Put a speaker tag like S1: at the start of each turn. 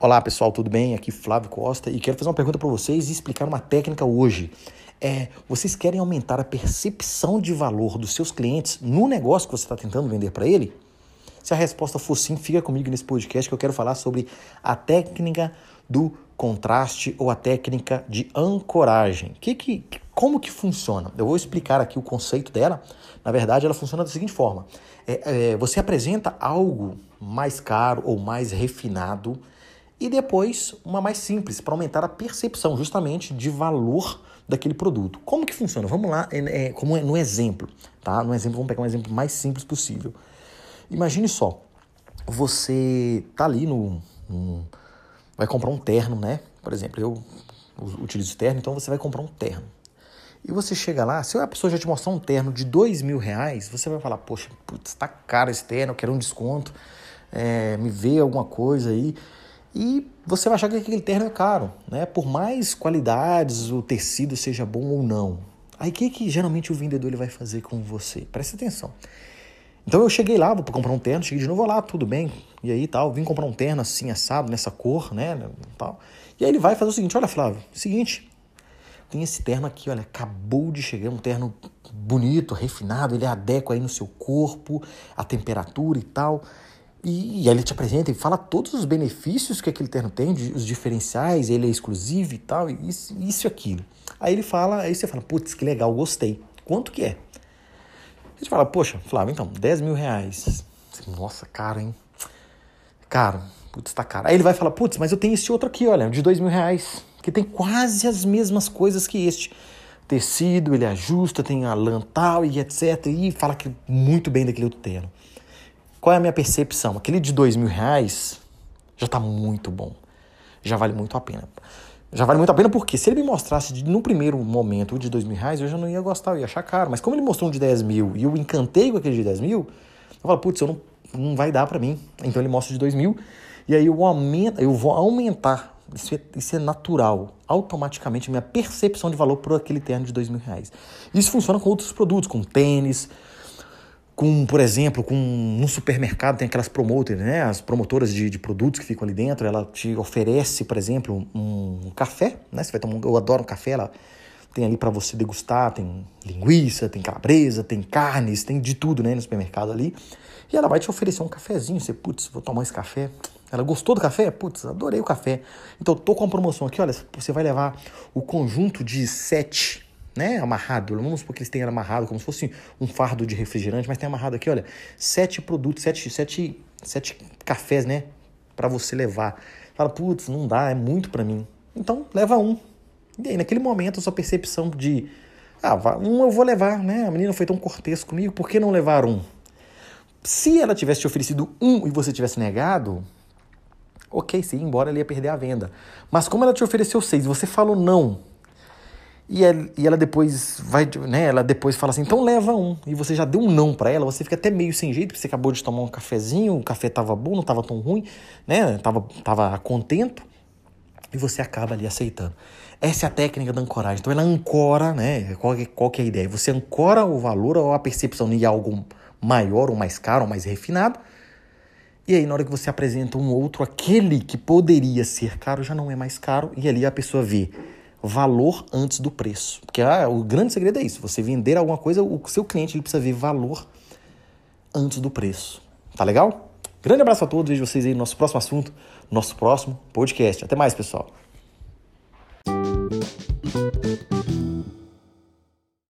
S1: Olá pessoal, tudo bem? Aqui Flávio Costa e quero fazer uma pergunta para vocês e explicar uma técnica hoje. É, vocês querem aumentar a percepção de valor dos seus clientes no negócio que você está tentando vender para ele? Se a resposta for sim, fica comigo nesse podcast que eu quero falar sobre a técnica do contraste ou a técnica de ancoragem. Que, que, como que funciona? Eu vou explicar aqui o conceito dela. Na verdade, ela funciona da seguinte forma: é, é, você apresenta algo mais caro ou mais refinado e depois uma mais simples para aumentar a percepção justamente de valor daquele produto. Como que funciona? Vamos lá, é, é, como é, no exemplo, tá? No exemplo, vamos pegar um exemplo mais simples possível. Imagine só, você tá ali no, no vai comprar um terno, né? Por exemplo, eu utilizo terno, então você vai comprar um terno. E você chega lá, se a pessoa já te mostrar um terno de dois mil reais, você vai falar, poxa, putz, tá caro esse terno, eu quero um desconto, é, me vê alguma coisa aí. E você vai achar que aquele terno é caro, né? Por mais qualidades o tecido seja bom ou não. Aí o que, que geralmente o vendedor ele vai fazer com você? Presta atenção. Então eu cheguei lá, vou comprar um terno, cheguei de novo lá, tudo bem. E aí tal, vim comprar um terno assim, assado, nessa cor, né? Tal. E aí ele vai fazer o seguinte: olha, Flávio, seguinte, tem esse terno aqui, olha, acabou de chegar, um terno bonito, refinado, ele adequa aí no seu corpo, a temperatura e tal. E, e aí ele te apresenta e fala todos os benefícios que aquele terno tem, os diferenciais, ele é exclusivo e tal, isso, isso e aquilo. Aí ele fala, aí você fala, putz, que legal, gostei. Quanto que é? A gente fala, poxa, Flávio, então, 10 mil reais. Nossa, caro, hein? Caro, putz, tá caro. Aí ele vai falar, putz, mas eu tenho esse outro aqui, olha, de 2 mil reais, que tem quase as mesmas coisas que este. Tecido, ele ajusta, tem a lã tal e etc. E fala que muito bem daquele outro terno. Qual é a minha percepção? Aquele de dois mil reais já está muito bom. Já vale muito a pena. Já vale muito a pena porque se ele me mostrasse de, no primeiro momento o de dois mil reais, eu já não ia gostar, eu ia achar caro. Mas como ele mostrou um de 10 mil e eu encantei com aquele de 10 mil, eu falo, putz, não, não vai dar para mim. Então ele mostra de dois mil e aí eu, aumento, eu vou aumentar. Isso é, isso é natural. Automaticamente minha percepção de valor por aquele terno de dois mil reais. Isso funciona com outros produtos, com tênis, com, por exemplo, com no supermercado tem aquelas promoters, né? As promotoras de, de produtos que ficam ali dentro, ela te oferece, por exemplo, um, um café, né? Você vai tomar, eu adoro um café, ela tem ali para você degustar, tem linguiça, tem calabresa, tem carnes, tem de tudo, né, no supermercado ali. E ela vai te oferecer um cafezinho, você, putz, vou tomar esse café. Ela gostou do café? Putz, adorei o café. Então, tô com uma promoção aqui, olha, você vai levar o conjunto de sete né, amarrado. Vamos supor que eles tenham amarrado como se fosse um fardo de refrigerante, mas tem amarrado aqui, olha, sete produtos, sete, sete, sete cafés, né, para você levar. Fala, putz, não dá, é muito para mim. Então, leva um. E aí, naquele momento, a sua percepção de, ah, um eu vou levar, né, a menina foi tão cortês comigo, por que não levar um? Se ela tivesse te oferecido um e você tivesse negado, ok, sim, embora ela ia perder a venda. Mas como ela te ofereceu seis você falou não, e ela, e ela depois vai, né? Ela depois fala assim, então leva um. E você já deu um não para ela, você fica até meio sem jeito, porque você acabou de tomar um cafezinho, o café tava bom, não tava tão ruim, né? Tava, tava contento. E você acaba ali aceitando. Essa é a técnica da ancoragem. Então ela ancora, né? Qual, qual que é a ideia? Você ancora o valor ou a percepção de algo maior, ou mais caro, ou mais refinado. E aí, na hora que você apresenta um outro, aquele que poderia ser caro já não é mais caro, e ali a pessoa vê valor antes do preço. Porque ah, o grande segredo é isso: você vender alguma coisa, o seu cliente ele precisa ver valor antes do preço. Tá legal? Grande abraço a todos, vejo vocês aí no nosso próximo assunto, nosso próximo podcast. Até mais, pessoal.